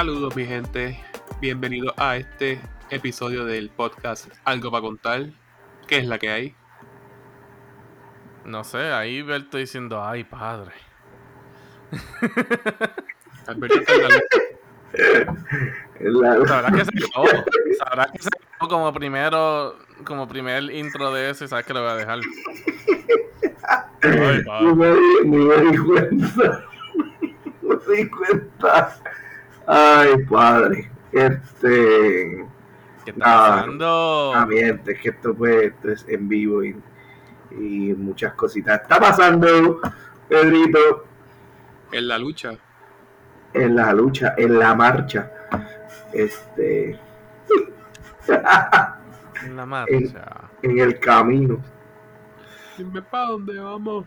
Saludos mi gente, bienvenidos a este episodio del podcast Algo para contar. ¿Qué es la que hay? No sé, ahí Berto diciendo, ay padre. Alberto está en la luz. Sabrás que se acabó. Sabrás que se acabó como primero, como primer intro de eso y sabes que lo voy a dejar. Ay, Ni padre. me, di- ni me di cuenta. No me di cuenta. Ay, padre. Este. ¿Qué está Ah, pasando? Ambiente, es que esto, pues, esto es en vivo y, y muchas cositas. Está pasando, Pedrito, En la lucha. en la lucha, en la marcha. Este. En la marcha. en el camino. Dime para dónde vamos.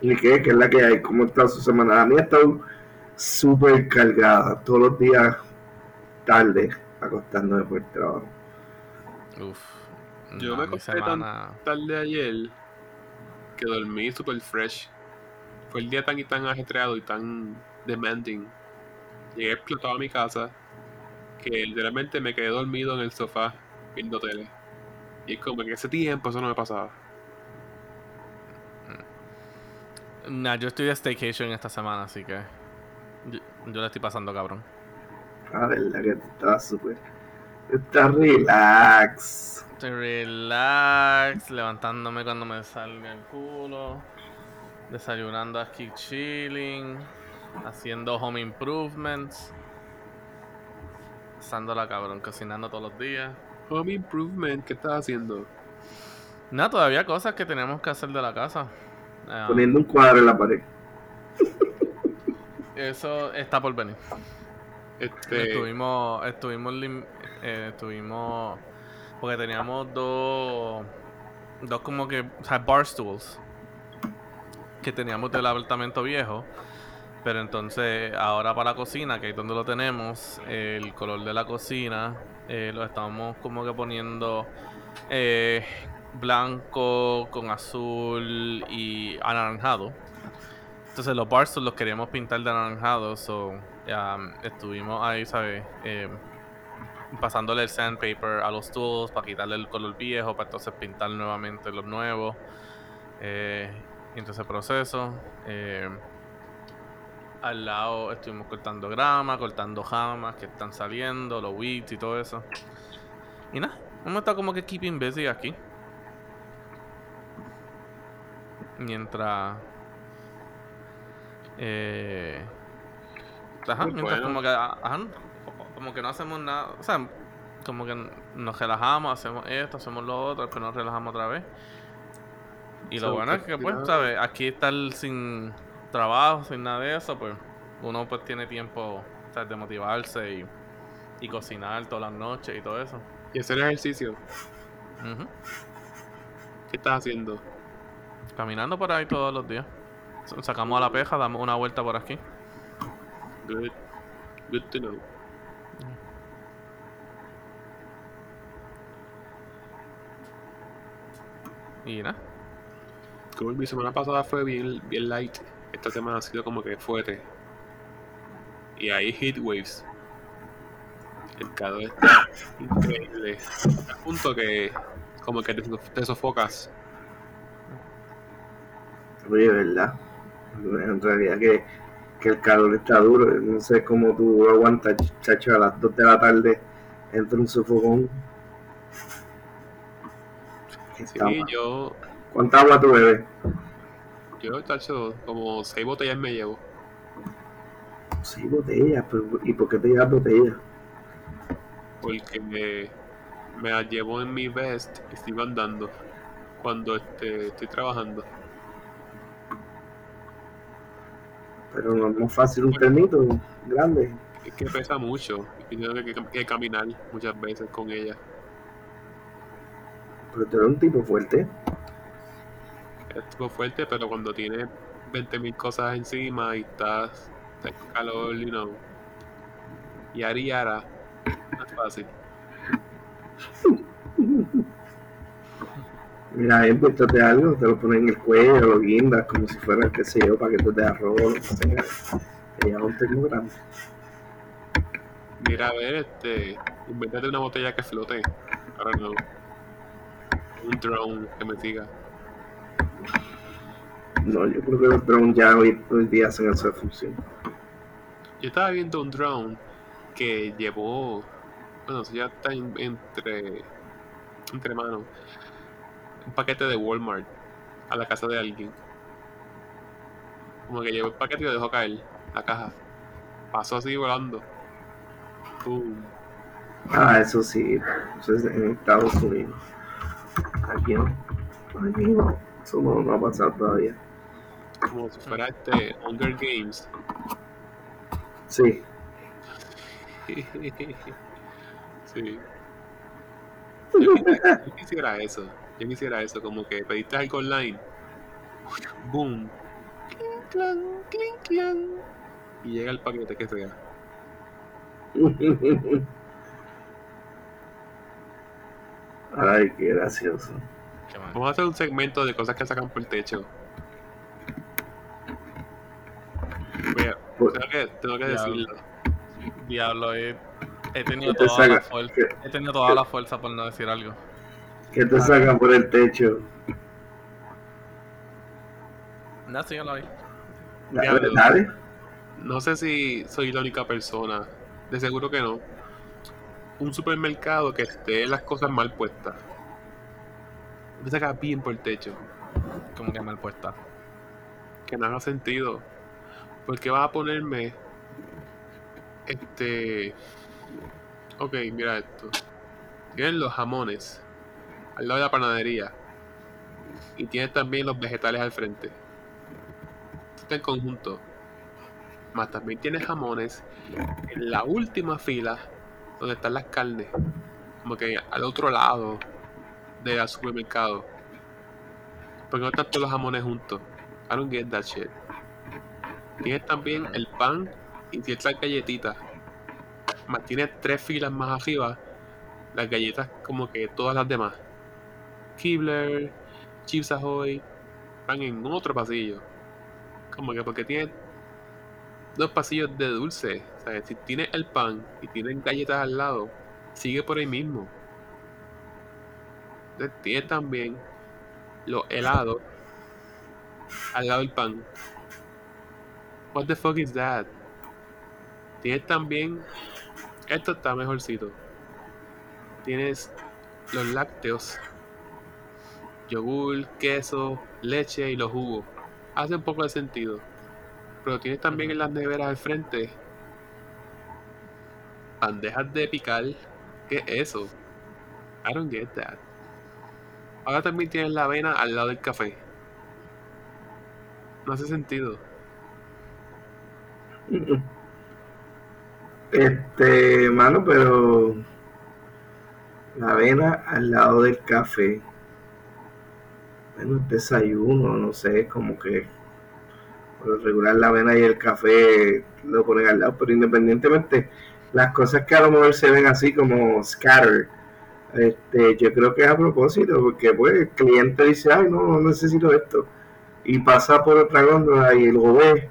¿Y qué? ¿Qué es la que hay? ¿Cómo está su semana? La mía ha estado súper cargada. Todos los días tarde, acostándome por el trabajo. Uf. Yo No, me acosté semana. Tarde ayer que dormí super fresh. Fue el día tan y tan ajetreado y tan demanding. Llegué explotado a mi casa que literalmente me quedé dormido en el sofá viendo tele. Y es como que ese tiempo eso no me pasaba. Nah, yo estoy de staycation esta semana, así que. Yo, yo la estoy pasando cabrón. La verdad que está súper. Está relax. Estoy relax, levantándome cuando me salga el culo, desayunando aquí chilling, haciendo home improvements, pasándola cabrón, cocinando todos los días. Home improvement, ¿qué estás haciendo? Nada, todavía cosas que tenemos que hacer de la casa. Ah, Poniendo un cuadro en la pared. eso está por venir. Este, Estuvimos, estuvimos, eh, estuvimos, porque teníamos dos, dos como que, o sea, bar stools que teníamos del apartamento viejo, pero entonces ahora para la cocina, que es donde lo tenemos, el color de la cocina eh, lo estamos como que poniendo eh, blanco con azul y anaranjado. Entonces los bar stools los queríamos pintar de anaranjado, so um, estuvimos ahí, ¿sabes? Eh, pasándole el sandpaper a los tools para quitarle el color viejo, para entonces pintar nuevamente los nuevos. Eh, entonces proceso. eh, al lado estuvimos cortando grama, cortando jamas que están saliendo, los weeds y todo eso. Y nada, hemos estado como que keeping busy aquí. Mientras. Eh, ajá, Muy mientras bueno. como que. Ajá, como que no hacemos nada. O sea, como que nos relajamos, hacemos esto, hacemos lo otro, después nos relajamos otra vez. Y lo So, bueno es que, pues, ¿sabes? Aquí estar sin trabajo, sin nada de eso, pues uno pues tiene tiempo ¿sabes? de motivarse y, y cocinar todas las noches y todo eso. y hacer ejercicio. ¿Qué estás haciendo? Caminando por ahí todos los días. Sacamos a la peja, damos una vuelta por aquí. Good. Good to know. Y nada. Cool, mi semana pasada fue bien, bien light. Esta semana ha sido como que fuerte. Y hay heat waves. El calor está increíble. Al punto que como que te, te sofocas. Oye, ¿verdad? En realidad que, que el calor está duro. No sé cómo tú aguantas, chacho, a las 2 de la tarde entre un sofocón. Sí, yo, ¿Cuánta agua tú bebes? yo, tacho, como seis botellas me llevo. Sí, botellas, pero ¿y por qué te llevas botellas? Porque me, me las llevo en mi vest y sigo andando. Cuando este, estoy trabajando. Pero no es más fácil un termito grande. Es que pesa mucho. Y tengo que, que caminar muchas veces con ella. Pero tú eres un tipo fuerte. Es tipo fuerte, pero cuando tienes 20.000 cosas encima y estás, estás con calor, you know. Y yara. No es fácil. Mira, envuéltate algo, te lo pones en el cuello, lo guindas como si fuera, qué sé yo, paquetes de arroz, lo que sea. Ya un tengo grande. Mira, a ver, este. Invéntate una botella que flote. Ahora no. Un drone que me siga. No, yo creo que los drones ya hoy, hoy día hacen esa función. Yo estaba viendo un drone que llevó. Bueno, eso ya está en- entre. Entre manos. Un paquete de Walmart a la casa de alguien. Como que llevó el paquete y lo dejó caer. La caja. Pasó así volando. Boom. Ah, eso sí, eso es en Estados Unidos. Aquí no. Aquí no. Eso no, no ha pasado todavía. Como si fuera este Hunger Games. Sí. sí. Yo quisiera, yo quisiera eso. Yo quisiera eso, como que pediste algo online. Boom. Clink, clan, clink, clan. Y llega el paquete que sea. Ay, qué gracioso. Vamos a hacer un segmento de cosas que sacan por el techo. Mira, Por- tengo que, tengo que Diablo. decirlo. Diablo, he, he tenido ¿Qué te toda la fuerza. ¿Qué, He tenido toda la fuerza por no decir algo. Qué te sacan por el techo? No, sí, yo lo vi. Dale. No sé si soy la única persona. De seguro que no. Un supermercado que esté las cosas mal puestas. Me saca bien por el techo. Como que mal puesta. Que no haga sentido. Porque vas a ponerme. Este. Ok, mira esto. Tienes los jamones al lado de la panadería. Y tienes también los vegetales al frente. Está en conjunto. Más también tienes jamones en la última fila donde están las carnes. Como que al otro lado del supermercado. Porque no están todos los jamones juntos. I don't get that shit. Tienes también el pan y ciertas galletitas. Más tienes tres filas más arriba. Las galletas como que todas las demás. Kibler, Chips Ahoy. Van en otro pasillo. Como que porque tienes dos pasillos de dulce. O sea, si tienes el pan y tienes galletas al lado, sigue por ahí mismo. Entonces, tienes también los helados al lado del pan. What the fuck is that? Tienes también. Esto está mejorcito. Tienes los lácteos, yogur, queso, leche y los jugos. Hace un poco de sentido. Pero tienes también en las neveras al frente bandejas de picar. ¿Qué es eso? I don't get that. Ahora también tienes la avena al lado del café. No hace sentido. Este, mano, pero la avena al lado del café. Bueno, el desayuno, no sé, como que por regular la avena y el café lo ponen al lado, pero independientemente, las cosas que a lo mejor se ven así como scatter, este, yo creo que es a propósito, porque pues el cliente dice, ay, no, no necesito esto, y pasa por otra góndola y lo ve,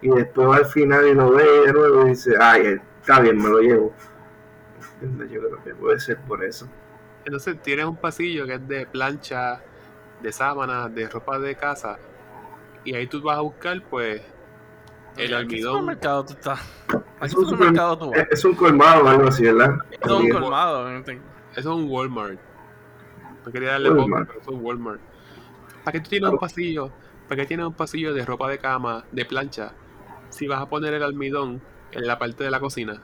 y después al final y lo ve de nuevo y dice, ay, está bien, me lo llevo. Yo creo que puede ser por eso. Entonces tienes un pasillo que es de plancha, de sábanas, de ropa de casa. Y ahí tú vas a buscar, pues, el ¿En qué almidón. supermercado tú estás? ¿A Es qué un, supermercado tú vas? es- es un colmado o algo así, ¿verdad? Es un colmado. gente. Eso es un Walmart. No quería darle Walmart. pero eso es un Walmart. ¿Para qué tú tienes un pasillo? ¿Para qué tienes un pasillo de ropa de cama, de plancha? Si vas a poner el almidón en la parte de la cocina.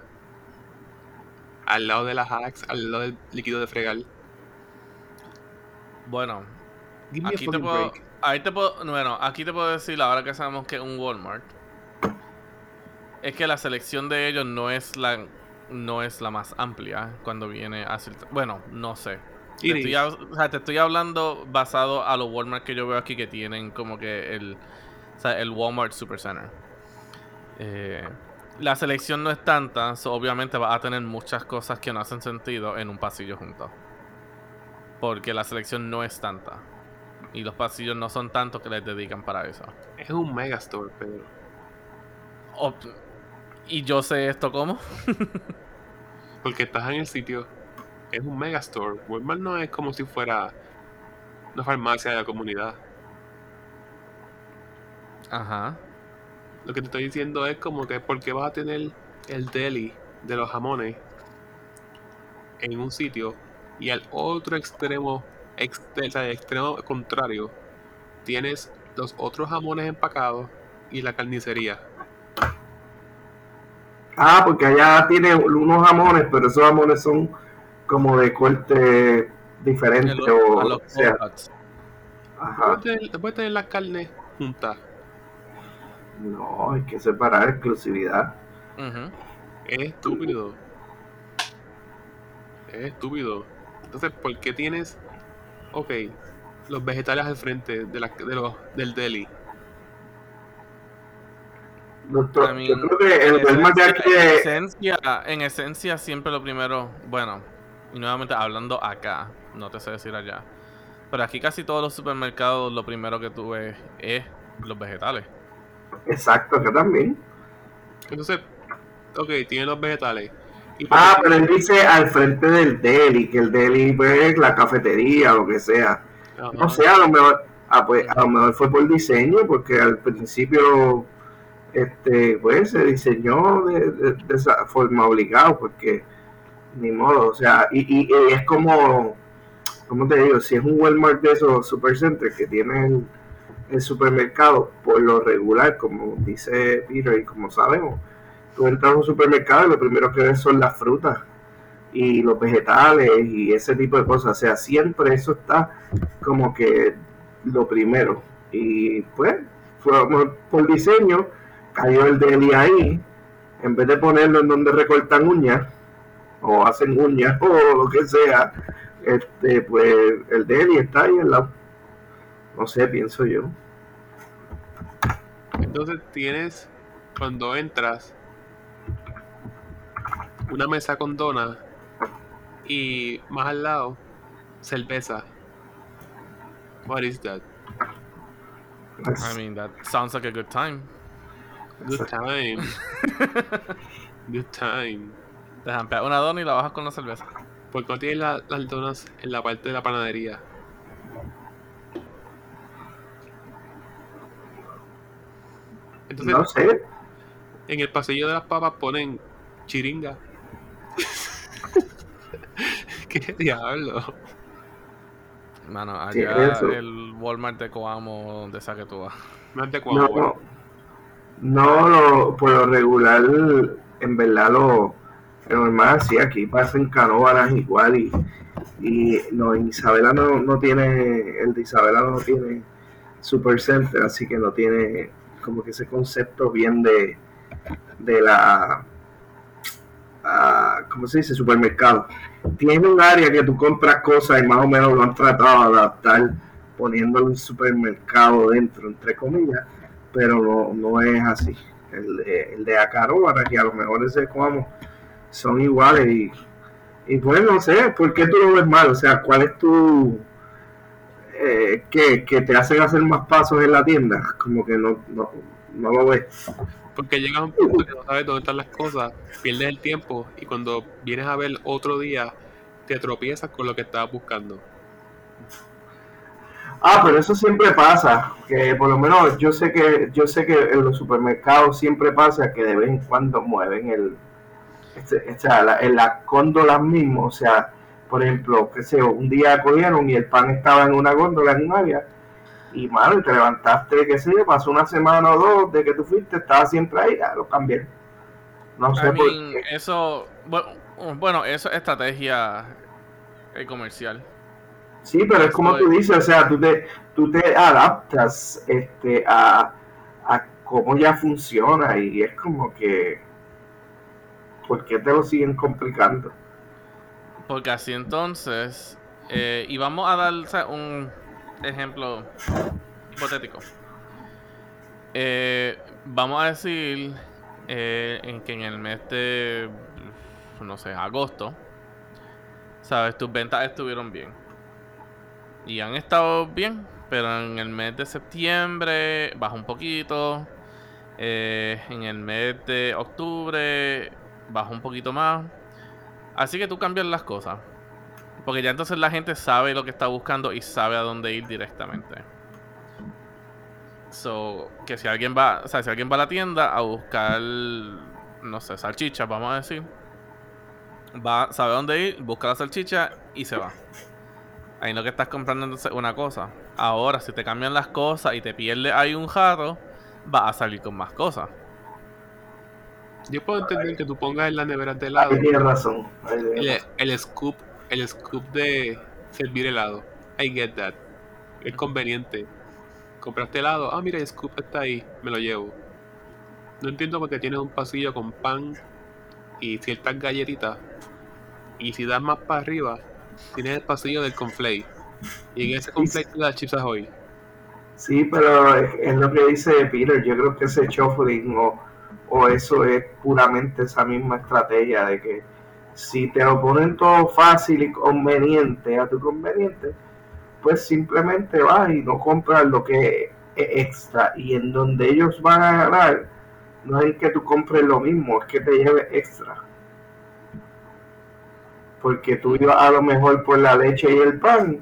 Al lado de las hacks, al lado del líquido de fregar. Bueno, Give me a aquí te puedo. break. Ahí te puedo. Bueno, aquí te puedo decir, ahora que sabemos que es un Walmart. Es que la selección de ellos no es la. No es la más amplia cuando viene a Bueno, no sé. Te estoy, is. hab- o sea, te estoy hablando basado a los Walmart que yo veo aquí que tienen como que el, o sea, el Walmart Supercenter. Eh, la selección no es tanta, so obviamente vas a tener muchas cosas que no hacen sentido en un pasillo juntos. Porque la selección no es tanta. Y los pasillos no son tantos que les dedican para eso. Es un megastore, Pedro. O- ¿Y yo sé esto cómo? Porque estás en el sitio. Es un megastore. Walmart no es como si fuera una farmacia de la comunidad. Ajá. Lo que te estoy diciendo es como que ¿por qué vas a tener el deli de los jamones en un sitio y al otro extremo, ex- o sea, extremo contrario, tienes los otros jamones empacados y la carnicería? Ah, porque allá tiene unos jamones, pero esos jamones son como de corte diferente los- o los que sea. Ajá. Puedes tener, las carnes juntas. No, hay que separar exclusividad. Es estúpido. Es estúpido. Entonces, ¿por qué tienes, ok, los vegetales al frente de la, de los, del deli? Doctor, I mean, yo creo que el en Walmart de esencia- aquí en es- esencia, en esencia siempre lo primero, bueno, y nuevamente hablando acá, no te sé decir allá, pero aquí casi todos los supermercados lo primero que tú ves es los vegetales. Exacto, que también. Entonces, ok, tiene los vegetales. ¿Y por Ah, pero él dice al frente del deli, que el deli pues, es la cafetería, lo que sea. Ajá. No sé, a lo mejor, ah, pues, a lo mejor fue por diseño, porque al principio este pues se diseñó de, de- de esa forma obligado, porque ni modo, o sea, y, y- y es como, ¿cómo te digo? Si es un Walmart de esos supercenters que tiene el, el supermercado, por lo regular, como dice Peter y como sabemos, tú entras a un supermercado y lo primero que ves son las frutas y los vegetales y ese tipo de cosas. O sea, siempre eso está como que lo primero. Y pues, fue por- diseño, cayó el deli ahí, en vez de ponerlo en donde recortan uñas, o hacen uñas, o lo que sea, este, pues el deli está ahí al lado. No sé, pienso yo. Entonces tienes, cuando entras, una mesa con donas y más al lado, cerveza. What is that? I mean, that sounds like a good time. Good time. Good time. Te jampeas una dona y la bajas con la cerveza. ¿Por qué no tienes la- las donas en la parte de la panadería? Entonces, no sé, en el pasillo de las papas ponen chiringa. ¿Qué diablo? Mano, Sí, allá eso. el Walmart de Coamo, donde sea que tú vas. Más de no, no, lo, por lo regular, en verdad lo, lo normal, sí, aquí pasan canóbanas igual y, y no, en Isabela no, no tiene, el de Isabela no tiene Supercenter, así que no tiene como que ese concepto bien de, de la, ah, ¿cómo se dice? Supermercado. Tiene un área que tú compras cosas y más o menos lo han tratado de adaptar poniéndole un supermercado dentro, entre comillas, pero no, no es así. El el de Acaróbara, que a lo mejor ese como son iguales y, y pues no sé, ¿por qué tú lo ves mal? O sea, ¿cuál es tu... Eh, que, que te hacen hacer más pasos en la tienda? Como que no, no, no lo ves. Porque llegas a un punto que no sabes dónde están las cosas, pierdes el tiempo y cuando vienes a ver otro día, te tropiezas con lo que estabas buscando. Ah, pero eso siempre pasa, que por lo menos yo sé que yo sé que en los supermercados siempre pasa que de vez en cuando mueven el, este, sea, la- en las góndolas mismo, o sea, por ejemplo, que sé, un día cogieron y el pan estaba en una góndola en un área y mano, y te levantaste, qué sé yo, pasó una semana o dos de que tú fuiste, estaba siempre ahí, ya lo cambié. No sé I por mean, qué. eso, bueno, bueno, eso es estrategia eh, comercial. Sí, pero es como tú dices, o sea, tú te, tú te adaptas este, a, a cómo ya funciona y es como que, ¿por qué te lo siguen complicando? Porque así entonces, eh, y vamos a dar o sea, un ejemplo hipotético. Eh, vamos a decir eh, en que en el mes de, no sé, agosto, sabes, tus ventas estuvieron bien. Y han estado bien, pero en el mes de septiembre baja un poquito. Eh, en el mes de octubre baja un poquito más. Así que tú cambias las cosas. Porque ya entonces la gente sabe lo que está buscando y sabe a dónde ir directamente. So, que si alguien va, o sea, si alguien va a la tienda a buscar, no sé, salchichas, vamos a decir, va, sabe dónde ir, busca la salchicha y se va. Ahí lo que estás comprando entonces una cosa. Ahora, si te cambian las cosas y te pierdes ahí un jarro, va a salir con más cosas. Yo puedo entender que tú pongas en la nevera de helado Ahí tienes razón. ahí tienes el, razón. el scoop, el scoop de servir helado. I get that. Es conveniente. Compraste helado, ah mira el scoop está ahí, me lo llevo. No entiendo por qué tienes un pasillo con pan y ciertas galletitas. Y si das más para arriba, tienes el pasillo del conflay. Y en ese conflay te das chips ahoy. Sí, pero es lo que dice Peter. Yo creo que ese shuffling o, o eso es puramente esa misma estrategia de que si te lo ponen todo fácil y conveniente a tu conveniente, pues simplemente vas y no compras lo que es extra. Y en donde ellos van a ganar, no es que tú compres lo mismo, es que te lleves extra. Porque tú ibas a lo mejor por la leche y el pan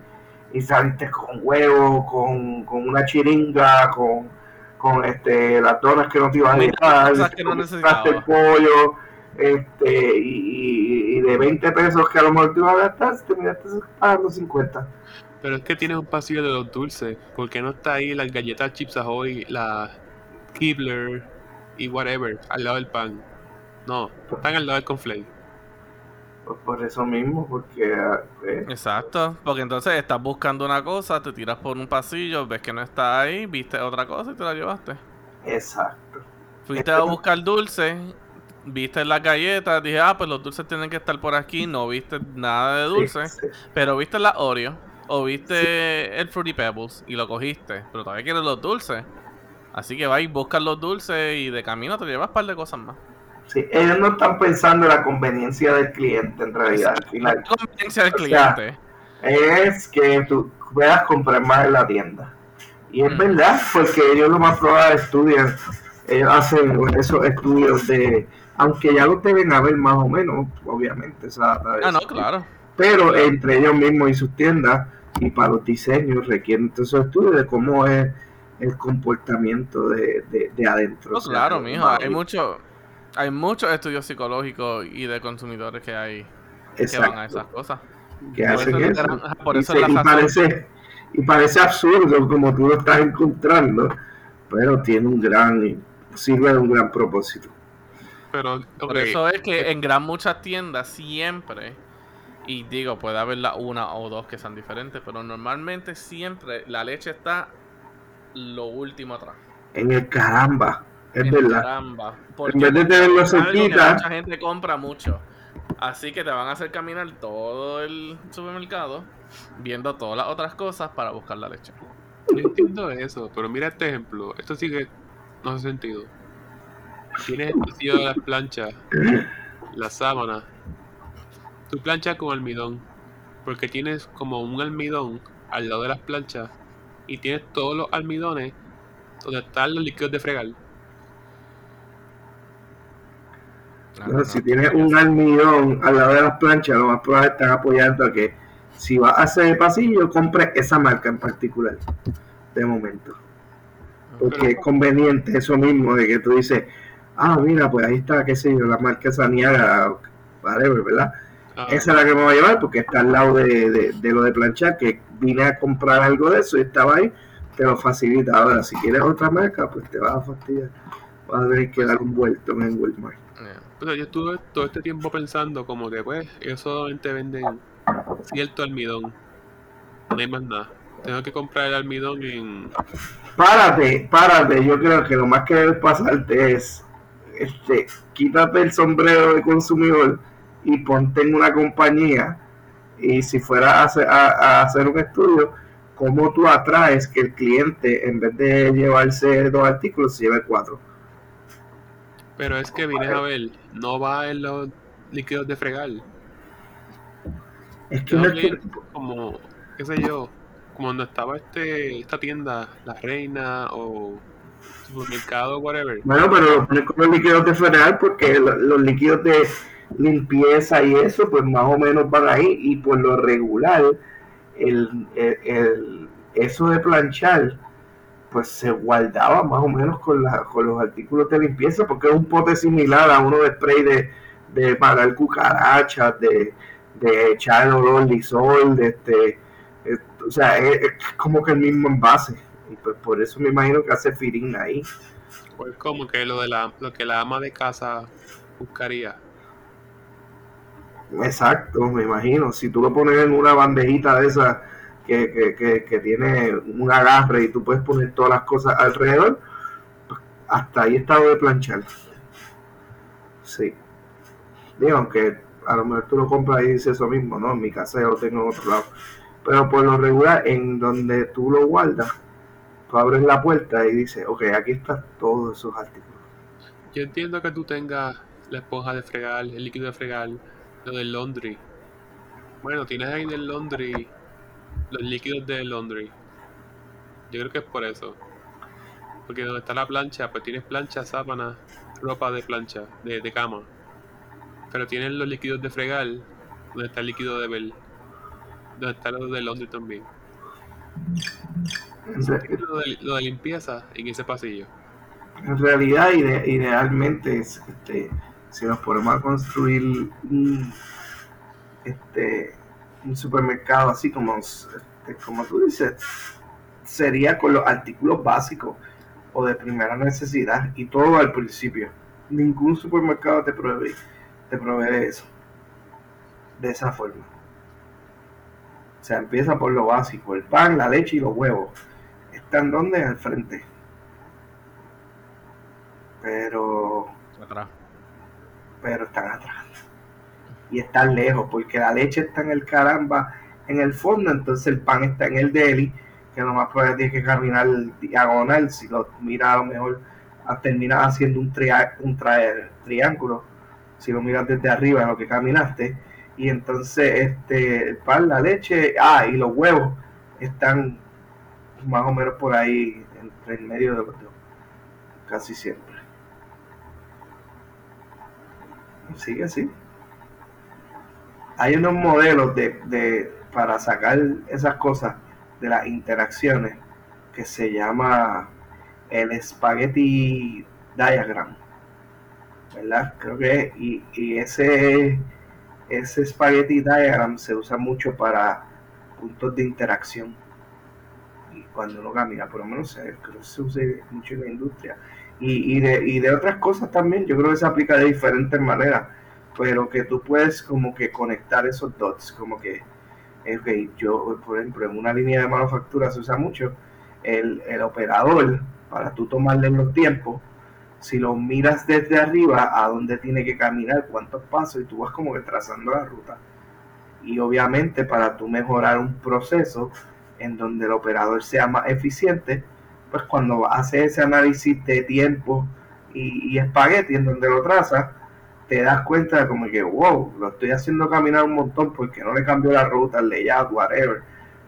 y saliste con huevo, con, con una chiringa, con, con este, las donas que no te iban a que no el pollo, este, y de 20 pesos que a lo mejor te ibas a gastar, terminaste pagando 50. Pero es que tienes un pasillo de los dulces. ¿Por qué no está ahí las galletas chips ahoy, la Kibler y whatever al lado del pan? No, están al lado del conflay. Pues por eso mismo, porque ah, eh, Exacto, porque entonces estás buscando una cosa, te tiras por un pasillo, ves que no está ahí, viste otra cosa y te la llevaste. exacto. Fuiste a buscar dulces, viste las galletas, dije, ah, pues los dulces tienen que estar por aquí, no viste nada de dulces, Sí, sí. pero viste la Oreo o viste el Fruity Pebbles y lo cogiste, pero todavía quieres los dulces. Así que vas y buscas los dulces y de camino te llevas un par de cosas más. Sí, ellos no están pensando en la conveniencia del cliente en realidad al final. La conveniencia del O sea, cliente. es que tú puedas comprar más en la tienda. Y es Mm. verdad, porque ellos lo más probable estudian, ellos hacen esos estudios de, aunque ya lo deben haber más o menos, obviamente, esa data de Ah, no, claro. pero entre ellos mismos y sus tiendas y para los diseños requieren todos esos estudios de cómo es el comportamiento de, de, de adentro. No, o sea, claro, mijo. Hay mucho, hay muchos estudios psicológicos y de consumidores que hay que van a esas cosas. que Por hacen eso por y, eso se- y parece, y parece absurdo como tú lo estás encontrando, pero tiene un gran, sirve de un gran propósito. Pero, Por eso es que en gran muchas tiendas siempre, y digo, puede haber la una o dos que sean diferentes, pero normalmente siempre la leche está lo último atrás. En el caramba, es En verdad. Caramba. En vez de tenerlo cerquita. Mucha gente compra mucho. Así que te van a hacer caminar todo el supermercado viendo todas las otras cosas para buscar la leche. yo entiendo eso, pero mira este ejemplo. Esto sí que no hace sentido. Tienes el pasillo de las planchas, la sábana. Tu plancha con almidón. Porque tienes como un almidón al lado de las planchas y tienes todos los almidones donde están los líquidos de fregar. No, Bueno, no, si no. tienes un almidón al lado de las planchas, lo más probable están apoyando a que si vas a hacer el pasillo, compres esa marca en particular, de momento. Porque es conveniente eso mismo de que tú dices, ah, mira, pues ahí está, qué sé yo, la marca Saniaga, whatever, ¿verdad? Ah, Esa es la que me voy a llevar porque está al lado de, de- de lo de planchar, que vine a comprar algo de eso y estaba ahí, te lo facilita. Ahora, si quieres otra marca, pues te vas a fastidiar. Vas a tener que dar un vuelto en Walmart. Yeah. Pero yo estuve todo este tiempo pensando como que pues ellos solamente venden cierto almidón. No hay más nada. Tengo que comprar el almidón en... Párate, párate. Yo creo que lo más que debe pasarte es, este, quítate el sombrero de consumidor y ponte en una compañía. Y si fuera a hacer, a- a hacer un estudio, cómo tú atraes que el cliente, en vez de llevarse dos artículos, se lleve cuatro. Pero es que vienes a ver, no va en los líquidos de fregar. Es que no es que- como, qué sé yo, como cuando estaba este esta tienda, La Reina o supermercado, whatever. Bueno, pero lo pones con los líquidos de fregar porque lo- los líquidos de limpieza y eso, pues más o menos van ahí. Y por lo regular, el, el- eso de planchar, pues se guardaba más o menos con, la, con los artículos de limpieza, porque es un pote similar a uno de spray de, de pagar cucarachas, de, de echar olor lisol, de este, eh, o sea, es como que el mismo envase. Y pues por eso me imagino que hace firín ahí. Pues como que lo de la, lo que la ama de casa buscaría. Exacto, me imagino. Si tú lo pones en una bandejita de esas que, que, que, que tiene un agarre y tú puedes poner todas las cosas alrededor, pues, hasta ahí está de planchar. Sí. Digo, aunque a lo mejor tú lo compras y dices eso mismo, ¿no? En mi casa yo lo tengo en otro lado. Pero por lo regular, en donde tú lo guardas, tú abres la puerta y dices, ok, aquí están todos esos artículos. Yo entiendo que tú tengas la esponja de fregar, el líquido de fregar, lo del laundry. Bueno, tienes ahí en el laundry los líquidos del laundry. Yo creo que es por eso. Porque donde está la plancha, pues tienes plancha, sábana, ropa de plancha, de, de cama. Pero tienes los líquidos de fregar, donde está el líquido de bel. Donde está lo del laundry también. Lo de, lo de limpieza en ese pasillo. En realidad, ide- idealmente, es, este, si nos ponemos a construir un, este, un supermercado así como, este, como tú dices, sería con los artículos básicos o de primera necesidad y todo al principio. Ningún supermercado te provee, te provee eso. De esa forma. O sea, empieza por lo básico, el pan, la leche y los huevos. ¿Están donde? Al frente. Pero Atrás. pero están atrás. Y están lejos, porque la leche está en el caramba en el fondo, entonces el pan está en el deli, que nomás puedes tienes que caminar diagonal, si lo miras a lo mejor ah, terminas haciendo un, tria- un tra- triángulo, si lo miras desde arriba en lo que caminaste, y entonces este el pan, la leche, ah, y los huevos están más o menos por ahí, entre el medio de los dos, casi siempre. Sigue así. Hay unos modelos de, de- para sacar esas cosas de las interacciones que se llama el spaghetti diagram. ¿Verdad? Creo que y, y ese ese spaghetti diagram se usa mucho para puntos de interacción. Cuando uno camina, por lo menos se, creo que usa mucho en la industria y, y, de, y de otras cosas también. Yo creo que se aplica de diferentes maneras, pero que tú puedes como que conectar esos dots, como que, ok, yo, por ejemplo, en una línea de manufactura se usa mucho el, el operador para tú tomarle los tiempos. Si lo miras desde arriba, a dónde tiene que caminar, cuántos pasos, y tú vas como que trazando la ruta. Y obviamente para tú mejorar un proceso en donde el operador sea más eficiente, pues cuando hace ese análisis de tiempo y, espagueti en donde lo traza, te das cuenta de como que, wow, lo estoy haciendo caminar un montón porque no le cambió la ruta, el layout, whatever,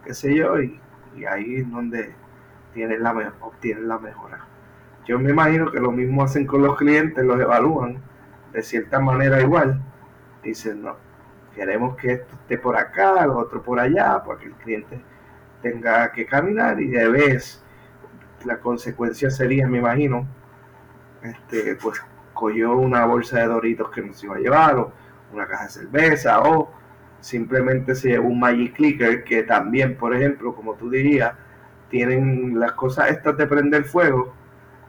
qué sé yo, y, ahí es donde tienes la, obtienes la mejora. Yo me imagino que lo mismo hacen con los clientes, los evalúan de cierta manera igual. Dicen, no, queremos que esto esté por acá, lo otro por allá, para que el cliente tenga que caminar y de vez la consecuencia sería, me imagino, este, pues cogió una bolsa de doritos que nos iba a llevar, o una caja de cerveza, o simplemente se llevó un Magic Clicker que también, por ejemplo, como tú dirías, tienen las cosas estas de prender fuego,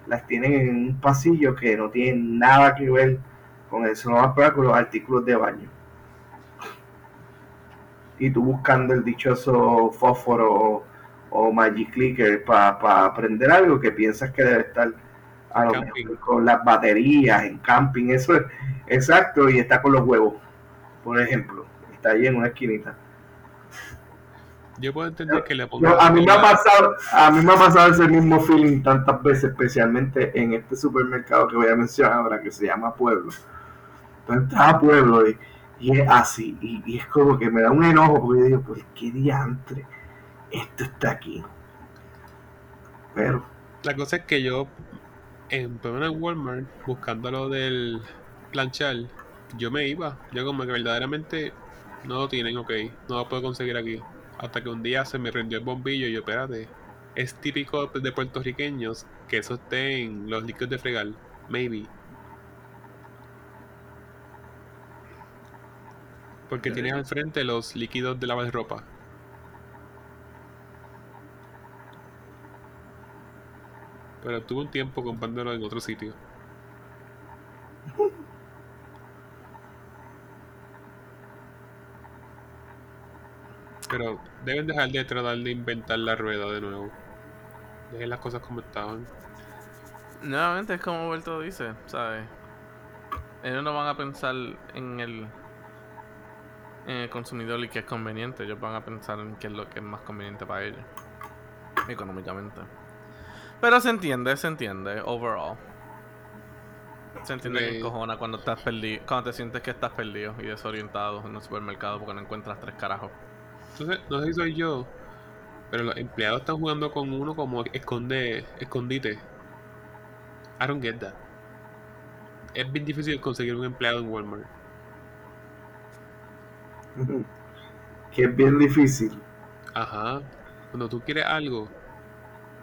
las tienen en un pasillo que no tienen nada que ver con eso, no más para con los artículos de baño. Y tú buscando el dichoso fósforo o, o Magic Clicker para prender algo que piensas que debe estar a lo mejor con las baterías en camping, eso es exacto, y está con los huevos, por ejemplo, está ahí en una esquinita. Yo puedo entender que le No, a mí me ha pasado, a mí me ha pasado ese mismo feeling tantas veces, especialmente en este supermercado que voy a mencionar ahora, que se llama Pueblo. Tú entras a Pueblo y, y es así, y, es como que me da un enojo porque digo, pues qué diantre, esto está aquí. Pero, La cosa es que yo en, en Walmart, buscando lo del planchar, yo me iba. Yo como que verdaderamente no lo tienen, ok, no lo puedo conseguir aquí. Hasta que un día se me prendió el bombillo y yo, espérate, es típico de puertorriqueños que eso esté en los líquidos de fregar, maybe. Porque tienes al frente los líquidos de lavar ropa. Pero tuve un tiempo comprándolo en otro sitio. Pero deben dejar de tratar de inventar la rueda de nuevo. Dejen las cosas como estaban. Nuevamente es como Berto dice, ¿sabes? Ellos no van a pensar en el, el consumidor y que es conveniente. Ellos van a pensar en qué es lo que es más conveniente para ellos. Económicamente. Pero se entiende, se entiende, overall. Se entiende que encojona cuando estás perdido, cuando te sientes que estás perdido y desorientado en un supermercado porque no encuentras tres carajos. Entonces, no sé si soy yo, pero los empleados están jugando con uno como esconde, escondite. I don't get that. Es bien difícil conseguir un empleado en Walmart. Que es bien difícil. Ajá. Cuando tú quieres algo,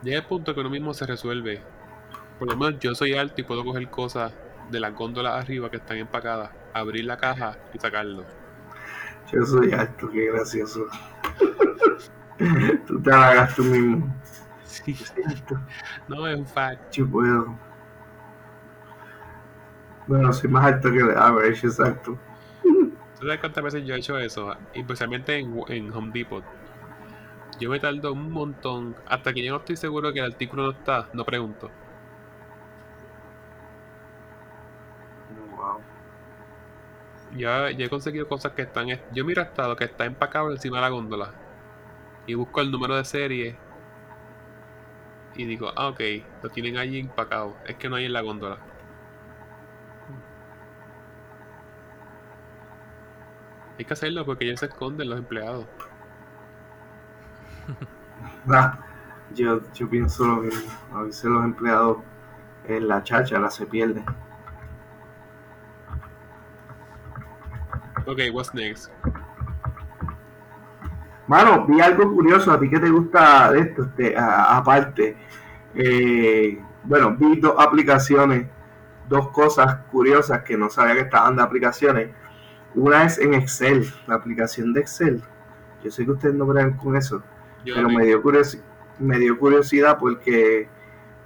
llega el punto que uno mismo se resuelve. Por lo menos yo soy alto y puedo coger cosas de las góndolas arriba que están empacadas, abrir la caja y sacarlo. Yo soy alto, qué gracioso. tú te halagas tú mismo. Sí. No, es un fact. yo puedo. Bueno, soy más alto que el average, exacto. ¿Tú sabes cuántas veces yo he hecho eso? Especialmente en, en Home Depot. Yo me tardo un montón. Hasta que yo no estoy seguro que el artículo no está, no pregunto. Wow. Ya, ya he conseguido cosas que están. Yo miro hasta lo que está empacado encima de la góndola. Y busco el número de serie. Y digo, ah, ok, lo tienen allí empacado. Es que no hay en la góndola. Hay que hacerlo porque ellos se esconden los empleados. Ah, yo, yo pienso lo mismo. A veces los empleados en la cháchara se pierden. Ok, what's next? Mano, vi algo curioso, a ti que te gusta de esto, este, a- aparte. eh, bueno, vi dos aplicaciones, dos cosas curiosas que no sabía que estaban de aplicaciones. Una es en Excel, la aplicación de Excel. Yo sé que ustedes no bregan con eso, Yo pero me dio, curiosi- me dio curiosidad porque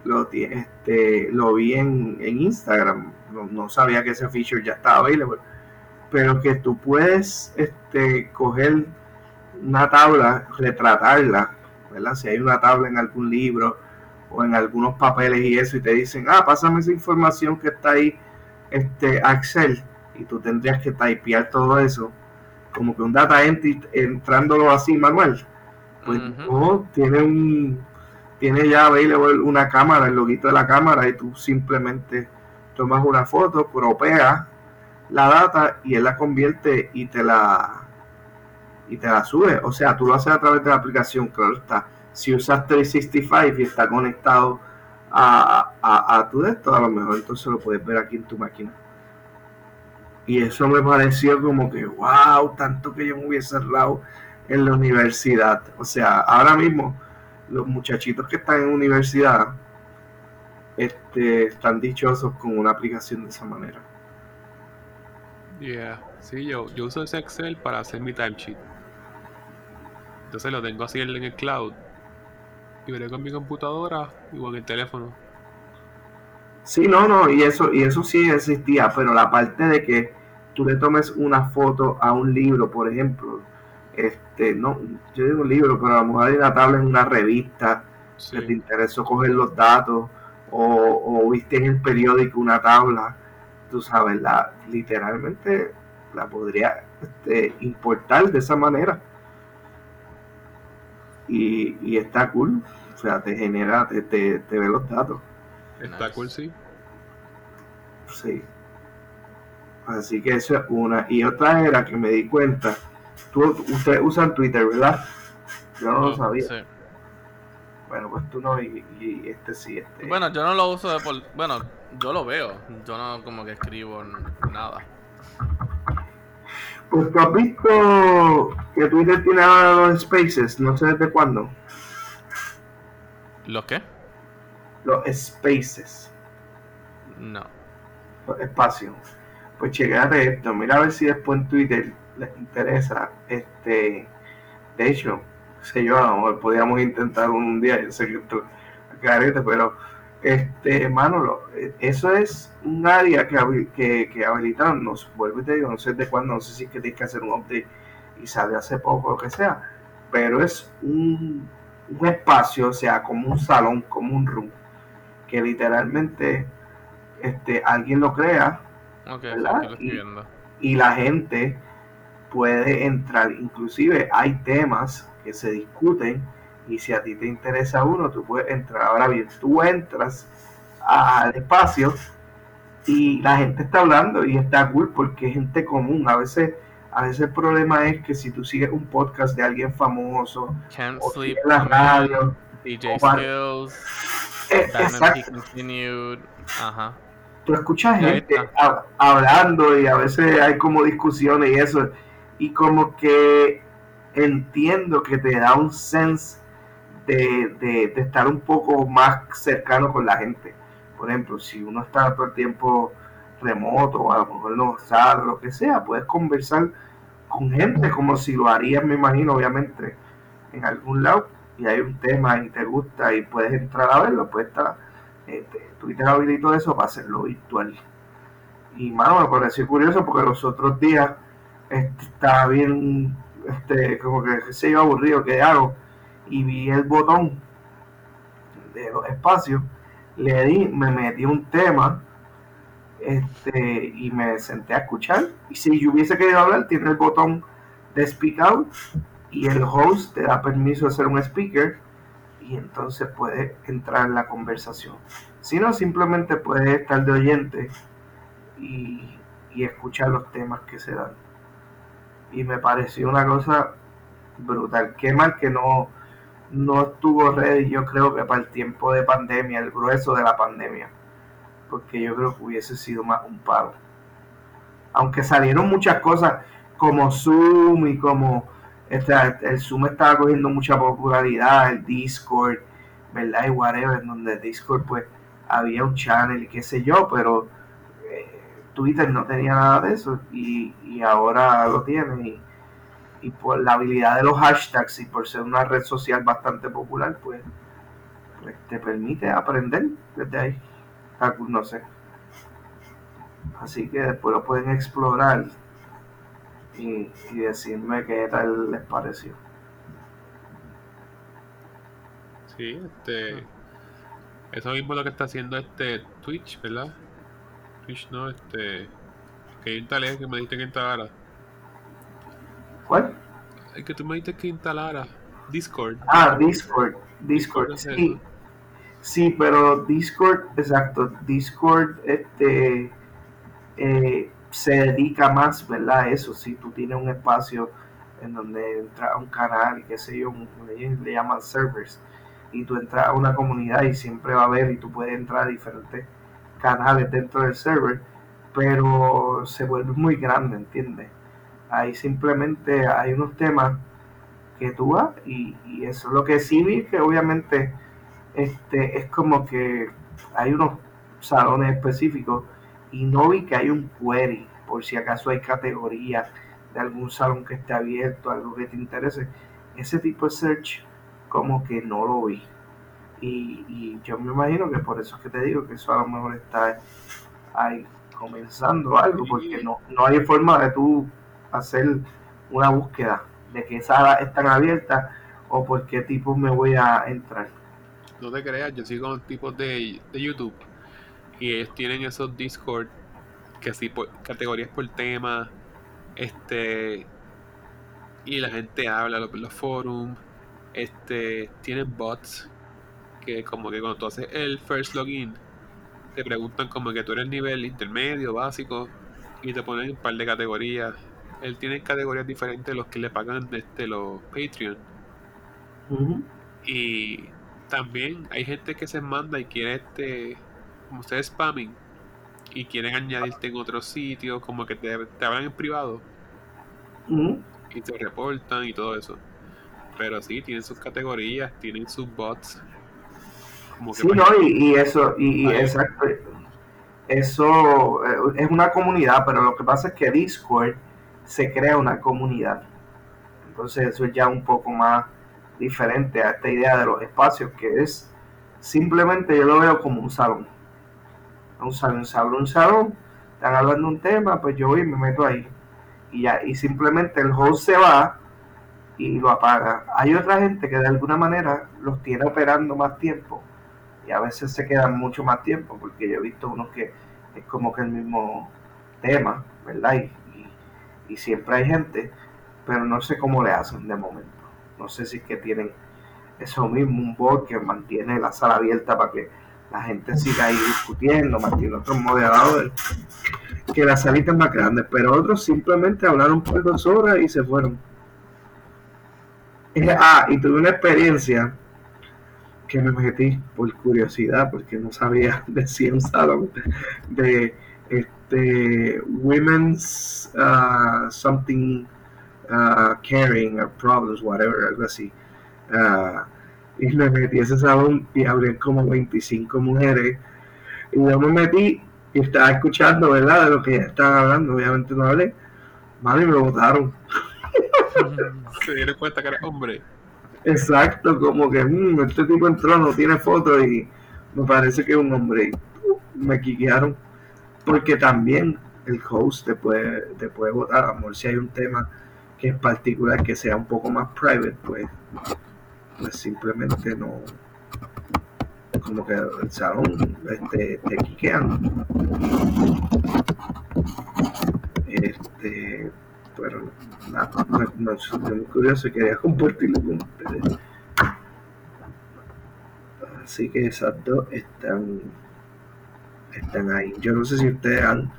lo, este, lo vi en, en Instagram. No, no sabía que ese feature ya estaba available. Pero que tú puedes este, coger una tabla, retratarla, ¿verdad? Si hay una tabla en algún libro o en algunos papeles y eso, y te dicen, ah, pásame esa información que está ahí, este, a Excel, y tú tendrías que typear todo eso, como que un data entry entrándolo así manual. Pues Ujú. no, tiene un, tiene ya available una cámara, el loguito de la cámara, y tú simplemente tomas una foto, propeas la data y él la convierte y te la y te la sube. O sea, tú lo haces a través de la aplicación, claro está. Si usas 365 y está conectado a, a, a tu desktop, a lo mejor entonces lo puedes ver aquí en tu máquina. Y eso me pareció como que, wow, tanto que yo me hubiese cerrado en la universidad. O sea, ahora mismo los muchachitos que están en universidad este, están dichosos con una aplicación de esa manera. Yeah, sí, yo, yo uso ese Excel para hacer mi timesheet. Entonces lo tengo así en el cloud. Y veré con mi computadora y con el teléfono. Sí, no, no, y eso, y eso sí existía, pero la parte de que tú le tomes una foto a un libro, por ejemplo, este, no, yo digo un libro, pero a lo mejor hay una tabla en una revista Sí. que te interesó coger los datos, o, o viste en el periódico una tabla, tú sabes, la, literalmente la podría este, importar de esa manera. Y, y está cool, o sea, te genera, te, te, te ve los datos. Está Nice. cool, sí. Sí. Así que eso es una. Y otra era que me di cuenta. Tú, ustedes usan Twitter, ¿verdad? Yo no lo sabía. Sí. Bueno, pues tú no, y, y este sí, este. Bueno, yo no lo uso de por... Bueno, yo lo veo. Yo no como que escribo nada. Pues tú has visto que Twitter tiene ahora los spaces, no sé desde cuándo. ¿Lo qué? Los spaces, No. los espacios. Pues chequéate esto, mira a ver si después en Twitter les interesa. Este, de hecho, sé yo, a lo mejor podríamos intentar un día, yo sé que esto es carete, pero este, hermano, lo- eh, eso es un área que, que, que habilitaron, nos vuelvo y te digo, no sé de cuándo, no sé si es que tienes que hacer un update y sale hace poco, lo que sea, pero es un, un espacio, o sea, como un salón, como un room, que literalmente este, alguien lo crea Y- la gente puede entrar, inclusive hay temas que se discuten y si a ti te interesa uno, tú puedes entrar. Ahora bien, tú entras al espacio y la gente está hablando y está cool porque es gente común. A veces, a veces el problema es que si tú sigues un podcast de alguien famoso Can't o Sleep, la radio, DJ o va- Skills, Peak Continued. Ajá. tú escuchas gente hab- hablando y a veces hay como discusiones y eso, y como que entiendo que te da un sense de, de- de estar un poco más cercano con la gente. Por ejemplo, si uno está todo el tiempo remoto, o a lo mejor no sabe, lo que sea, puedes conversar con gente como si lo harías, me imagino, obviamente, en algún lado, y hay un tema y te gusta y puedes entrar a verlo, pues está, este, Twitter habilitó eso para hacerlo virtual. Y mano, me pareció curioso porque los otros días este, estaba bien, este, como que sé yo, aburrido, ¿qué hago? Y vi el botón de los espacios, le di, me metí un tema, este, y me senté a escuchar. Y si yo hubiese querido hablar, tiene el botón de speak out y el host te da permiso de ser un speaker y entonces puedes entrar en la conversación. Si no, simplemente puedes estar de oyente y, y escuchar los temas que se dan. Y me pareció una cosa brutal. Qué mal que no, no estuvo ready, yo creo que para el tiempo de pandemia, el grueso de la pandemia. Porque yo creo que hubiese sido más un paro. Aunque salieron muchas cosas como Zoom y como el Zoom estaba cogiendo mucha popularidad, el Discord, ¿verdad? Y whatever, donde Discord pues había un channel y qué sé yo, pero eh, Twitter no tenía nada de eso y, y ahora lo tiene y, y por la habilidad de los hashtags y por ser una red social bastante popular, pues, pues te permite aprender desde ahí. No sé. Así que después lo pueden explorar y, y decirme qué tal les pareció. Sí, este. Eso mismo es lo que está haciendo este Twitch, ¿verdad? Twitch no, este. Que instalé, que me dijiste que instalara. ¿Cuál? El que tú me dijiste que instalara. Discord. Ah, Discord. Discord, Discord sí. Sí, pero Discord, exacto. Discord este, eh, se dedica más, ¿verdad? A eso. Si tú tienes un espacio en donde entra un canal qué sé yo, le llaman servers, y tú entras a una comunidad y siempre va a haber, y tú puedes entrar a diferentes canales dentro del server, pero se vuelve muy grande, ¿entiendes? Ahí simplemente hay unos temas que tú vas y, y eso es lo que sí vi, que obviamente este, es como que hay unos salones específicos y no vi que hay un query por si acaso hay categorías de algún salón que esté abierto, algo que te interese. Ese tipo de search como que no lo vi. Y, y yo me imagino que por eso es que te digo que eso a lo mejor está ahí comenzando algo, porque no, no hay forma de tú hacer una búsqueda de que esas están abiertas o por qué tipo me voy a entrar. No te creas, yo sigo con tipos de, de YouTube y ellos tienen esos Discord que sí, por categorías por tema, este y la gente habla, los, los forums, este tienen bots que como que cuando tú haces el first login te preguntan como que tú eres nivel intermedio, básico y te ponen un par de categorías. Él tiene categorías diferentes los que le pagan este los Patreon y también hay gente que se manda y quiere este, como ustedes spamming, y quieren añadirte en otros sitios, como que te, te hablan en privado y te reportan y todo eso. Pero sí, tienen sus categorías, tienen sus bots. Como que Sí, no, y, y eso, y, y exacto. Eso eh, es una comunidad, pero lo que pasa es que Discord se crea una comunidad. Entonces eso es ya un poco más diferente a esta idea de los espacios, que es simplemente yo lo veo como un salón. Un salón, un salón, un salón. Están hablando un tema, pues yo voy y me meto ahí. Y ya, y simplemente el host se va y lo apaga. Hay otra gente que de alguna manera los tiene operando más tiempo y a veces se quedan mucho más tiempo porque yo he visto unos que es como que el mismo tema, ¿verdad? Y, y- y siempre hay gente, pero no sé cómo le hacen de momento. No sé si es que tienen eso mismo, un bot que mantiene la sala abierta para que la gente siga ahí discutiendo, mantiene otros moderadores, que la salita es más grande, pero otros simplemente hablaron por dos horas y se fueron. Ah, y tuve una experiencia que me metí por curiosidad, porque no sabía decir un salón de este Women's uh, Something uh, Caring or Problems, whatever, algo así. Ah, y me metí a ese salón y hablé como 25 mujeres. Y yo me metí y estaba escuchando, ¿verdad? De lo que estaban hablando. Obviamente no hablé. Mami, me votaron. se dieron cuenta que eres hombre. Exacto, como que mm, este tipo entró, no tiene foto y me parece que es un hombre. Y, me quiquearon. Porque también el host te puede, te puede votar, amor, si hay un tema que es particular, que sea un poco más private, pues, pues simplemente no. Como que el salón este, te quiquean. Este, pero nada, no, soy muy curioso y quería compartirlo con ustedes. Así que esas dos están, están ahí. Yo no sé si ustedes han-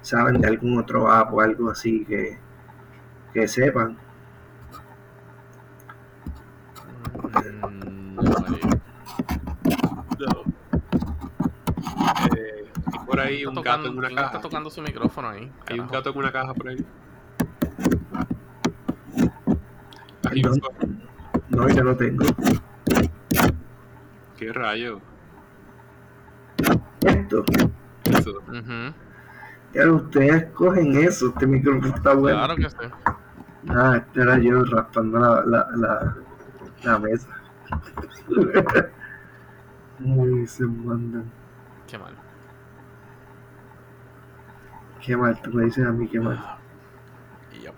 saben de algún otro app o algo así que, que sepan. Mm, no, María. No. Eh, hay por ahí Está un tocando- gato en una ¿quién está caja. tocando su micrófono ahí? Hay un gato en una caja por ahí. Hay No. No, yo no tengo. ¿Qué rayo? Esto. Eso. Ujú, Ya ustedes cogen eso. Este micrófono está bueno. Claro que sí. Ah, este era yo raspando la, la, la, la mesa. Uy, se mandan. Qué mal. Qué mal, tú me dices a mí qué mal. Yep.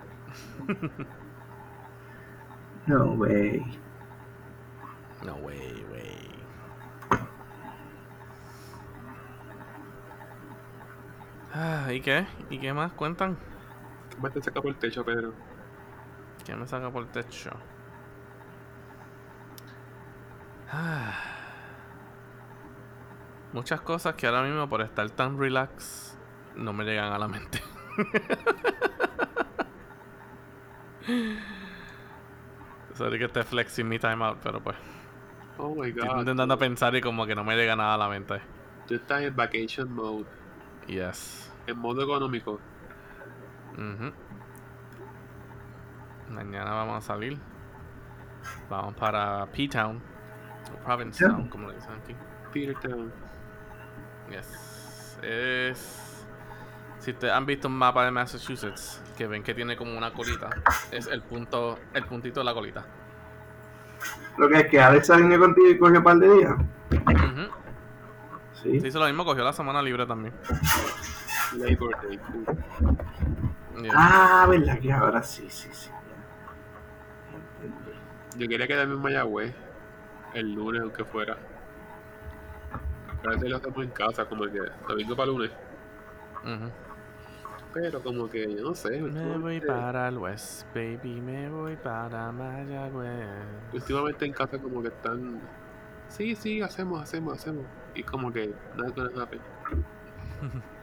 No, way. No way, way. Ah, ¿y qué? ¿Y qué más cuentan? ¿Qué más te saca por el techo, Pedro? ¿Qué me saca por el techo? Muchas cosas que ahora mismo por estar tan relax no me llegan a la mente. Sorry que esté flexing mi timeout, pero pues Oh my estoy intentando pensar y como que no me llega nada a la mente. Tú estás en vacation mode. Yes. En modo económico. Mañana vamos a salir. Vamos para P-Town. Provincetown, como le dicen aquí. Petertown. Yes. Es. Si ustedes han visto un mapa de Massachusetts, que ven que tiene como una colita, es el punto, el puntito de la colita. Lo que es que Alexa vino contigo y cogió un par de días. Ujú. Sí. Se hizo lo mismo, cogió la semana libre también. Labor Day. Yeah. Ah, verdad que ahora sí, sí, sí. Yo quería quedarme en Mayagüez el lunes, aunque fuera. A veces lo hacemos en casa, como que domingo para lunes. Ujú. Pero como que, yo no sé. Me voy para el West, baby, me voy para Mayagüez. Últimamente en casa como que están... Sí, sí, hacemos, hacemos, hacemos. Y como que nada happen.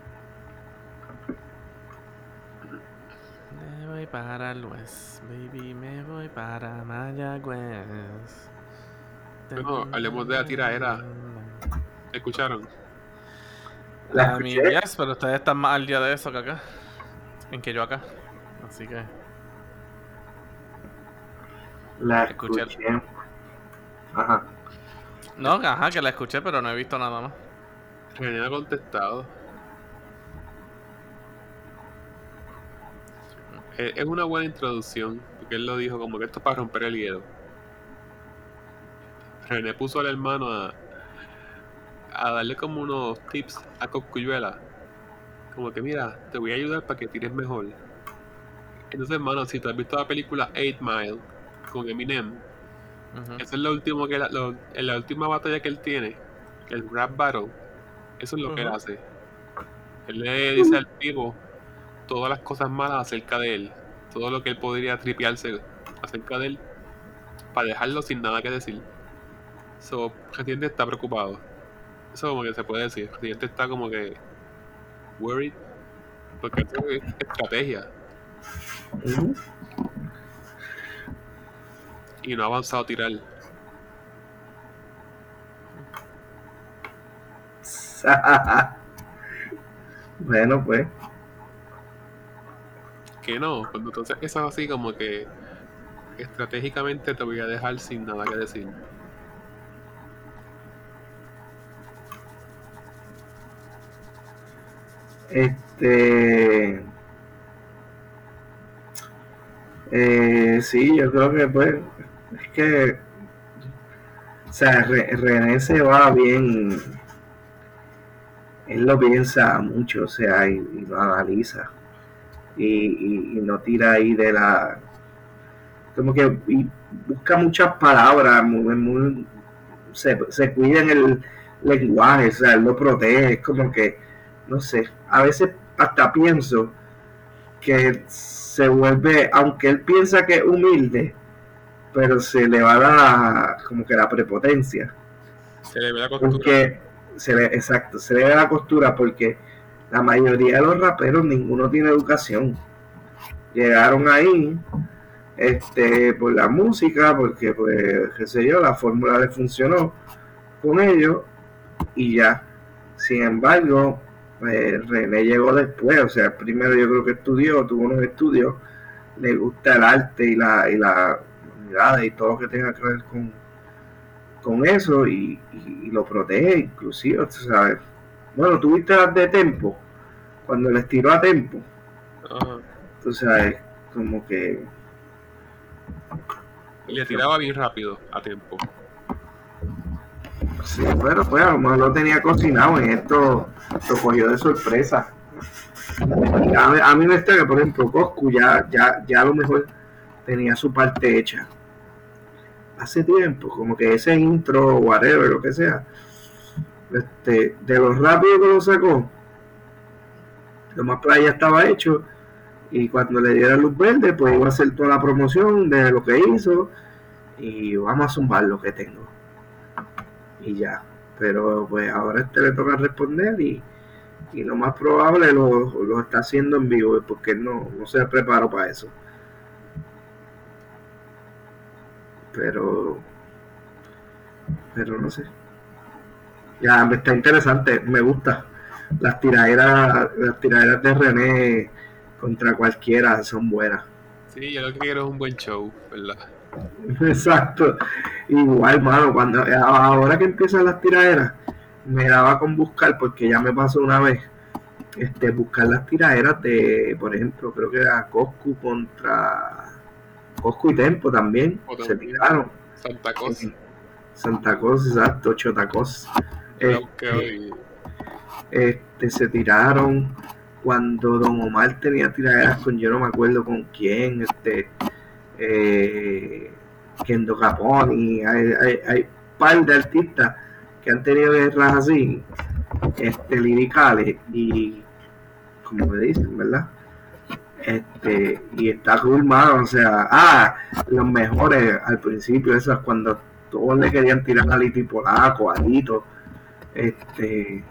Me voy para el West, baby, me voy para Mayagüez. Bueno, hablemos de la tiraera. ¿Escucharon? La A mí, escuché. yes, pero ustedes están más al día de eso que acá. En que yo acá. Así que. La Escuché. escuché. Ajá. No, ajá, que la escuché, pero no he visto nada más. René ha contestado. Eh, Es una buena introducción, porque él lo dijo como que esto es para romper el hielo. René puso al hermano a, a darle como unos tips a Coscuyuela. Como que mira, te voy a ayudar para que tires mejor. Entonces, hermano, si tú has visto la película 8 Mile con Eminem, Ujú. eso es lo último que la, lo- en la última batalla que él tiene, el rap battle. Eso es lo que él hace. Él le dice al tipo todas las cosas malas acerca de él, todo lo que él podría tripearse acerca de él, para dejarlo sin nada que decir. So, Residente está preocupado. Eso como que se puede decir. Residente está como que worried. Porque es estrategia. Y no ha avanzado a tirar. bueno, pues. Que no, cuando entonces eso es así como que estratégicamente te voy a dejar sin nada que decir. Este. Eh, sí, yo creo que pues. Es que. O sea, Re- René se va bien. Él lo piensa mucho, o sea, y, y lo analiza. Y, no tira ahí de la. Como que y busca muchas palabras, se, se cuida en el lenguaje, o sea, él lo protege, es como que no sé, a veces hasta pienso que se vuelve, aunque él piensa que es humilde, pero se le va la, como que la prepotencia, Se le ve la costura. porque se le, exacto, se le ve la costura porque la mayoría de los raperos ninguno tiene educación. Llegaron ahí este por la música, porque pues qué sé yo, la fórmula le funcionó con ellos y ya. Sin embargo, René llegó después, o sea, primero yo creo que estudió, tuvo unos estudios, le gusta el arte y la y la y todo lo que tenga que ver con, con eso y, y- y lo protege inclusive, sabes. Bueno, tuviste las de Tempo, cuando les tiró a Tempo, Ajá. tú sabes, como que le tiraba bien rápido a tiempo. Sí, bueno, pues a lo mejor lo tenía cocinado en esto, lo cogió de sorpresa. A mí, me extraña, por ejemplo, Coscu ya, ya, ya a lo mejor tenía su parte hecha. Hace tiempo, como que ese intro, whatever, lo que sea, este, de lo rápido que lo sacó, lo más allá estaba hecho. Y cuando le diera luz verde, pues iba a hacer toda la promoción de lo que hizo. Y vamos a zumbar lo que tengo y ya. Pero pues ahora este le toca responder y, y lo más probable lo, lo está haciendo en vivo porque no, no se preparó para eso. Pero, pero no sé. Ya me está interesante, me gusta. Las tiraderas, las tiraderas de René contra cualquiera son buenas. Sí, yo lo que quiero es un buen show, ¿verdad? Exacto. Igual, mano, cuando ahora que empiezan las tiraderas, me daba con buscar, porque ya me pasó una vez, este, buscar las tiraderas de, por ejemplo, creo que era Coscu contra Coscu y Tempo también. Se tiraron. Santa Cosa. Santa Cosa, exacto, Chotacos. Este, este, se tiraron cuando Don Omar tenía tiraderas con yo no me acuerdo con quién, este, eh, Kendo Caponi, hay, hay, hay par de artistas que han tenido guerras así, este, liricales y como me dicen, ¿verdad? Este, y está cool, o sea, ah, los mejores al principio, esas cuando todos le querían tirar a Liti Polaco, a Lito, este,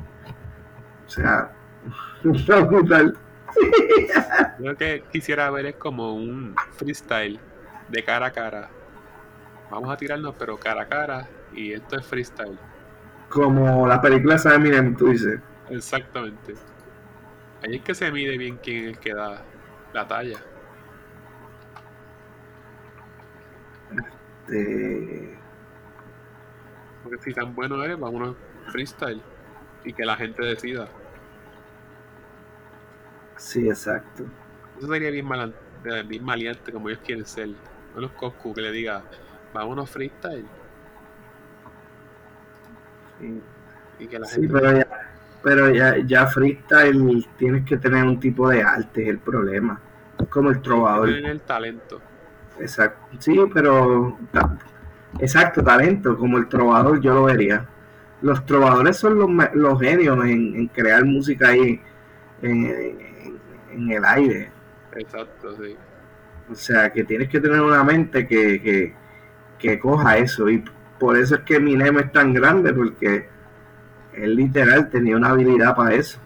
o sea, lo que quisiera ver es como un freestyle de cara a cara. Vamos a tirarnos, pero cara a cara, y esto es freestyle. Como la película de Eminem, tú dices. Exactamente. Ahí es que se mide bien quién es el que da la talla. Eh, Porque si tan bueno eres, vámonos freestyle. Y que la gente decida. sí, exacto. Eso sería bien, eh, bien maleante como ellos quieren ser. No los Coscu que le diga, vámonos freestyle. Sí, Y que la Sí, gente. pero ya, pero ya, ya freestyle tienes que tener un tipo de arte, es el problema. Es como el trovador. tienen el talento. Exacto. Sí, pero exacto, talento, como el trovador yo lo vería. Los trovadores son los, los genios en, en crear música ahí en, en- en el aire. Exacto, sí. O sea, que tienes que tener una mente que, que, que coja eso. Y por eso es que Eminem es tan grande, porque él literal tenía una habilidad para eso.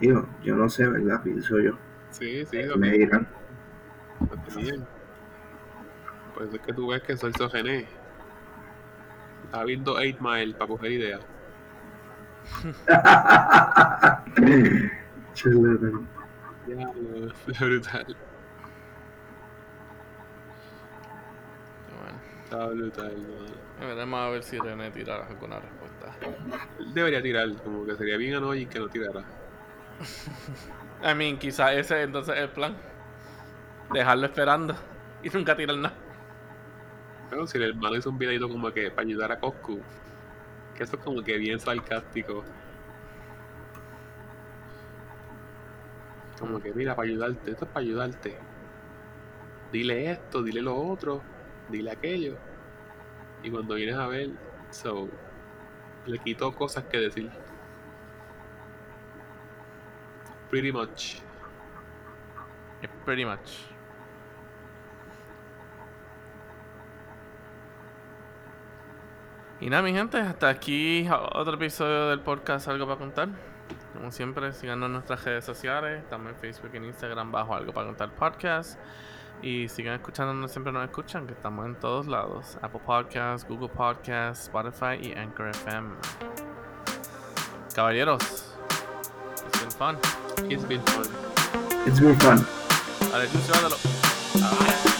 Digo, yo no sé, ¿verdad? Pienso yo. Sí, sí, lo Me dirán. eso es que tú ves que Celso Gené está viendo 8 Mile para coger ideas. Brutal. Bueno, Está brutal, mano. veremos a ver si René tira alguna respuesta. Él debería tirar, como que sería bien annoying que no tirara. I mean, quizás ese es entonces el plan. Dejarlo esperando y nunca tirar nada. Pero si el hermano hizo un videito como que para ayudar a Coscu, que eso es como que bien sarcástico. Como que mira, para ayudarte, esto es para ayudarte. Dile esto, dile lo otro, dile aquello. Y cuando vienes a ver, so, le quitó cosas que decir. Pretty much. Pretty much. Y nada, mi gente, hasta aquí otro episodio del podcast Algo para contar. Como siempre, síganos en nuestras redes sociales, estamos en Facebook y en Instagram bajo Algo para contar podcast. Y sigan escuchándonos, siempre nos escuchan, que estamos en todos lados. Apple Podcasts, Google Podcasts, Spotify y Anchor FM. Caballeros, it's been fun. It's been fun. It's been fun. Tú, llévatelo.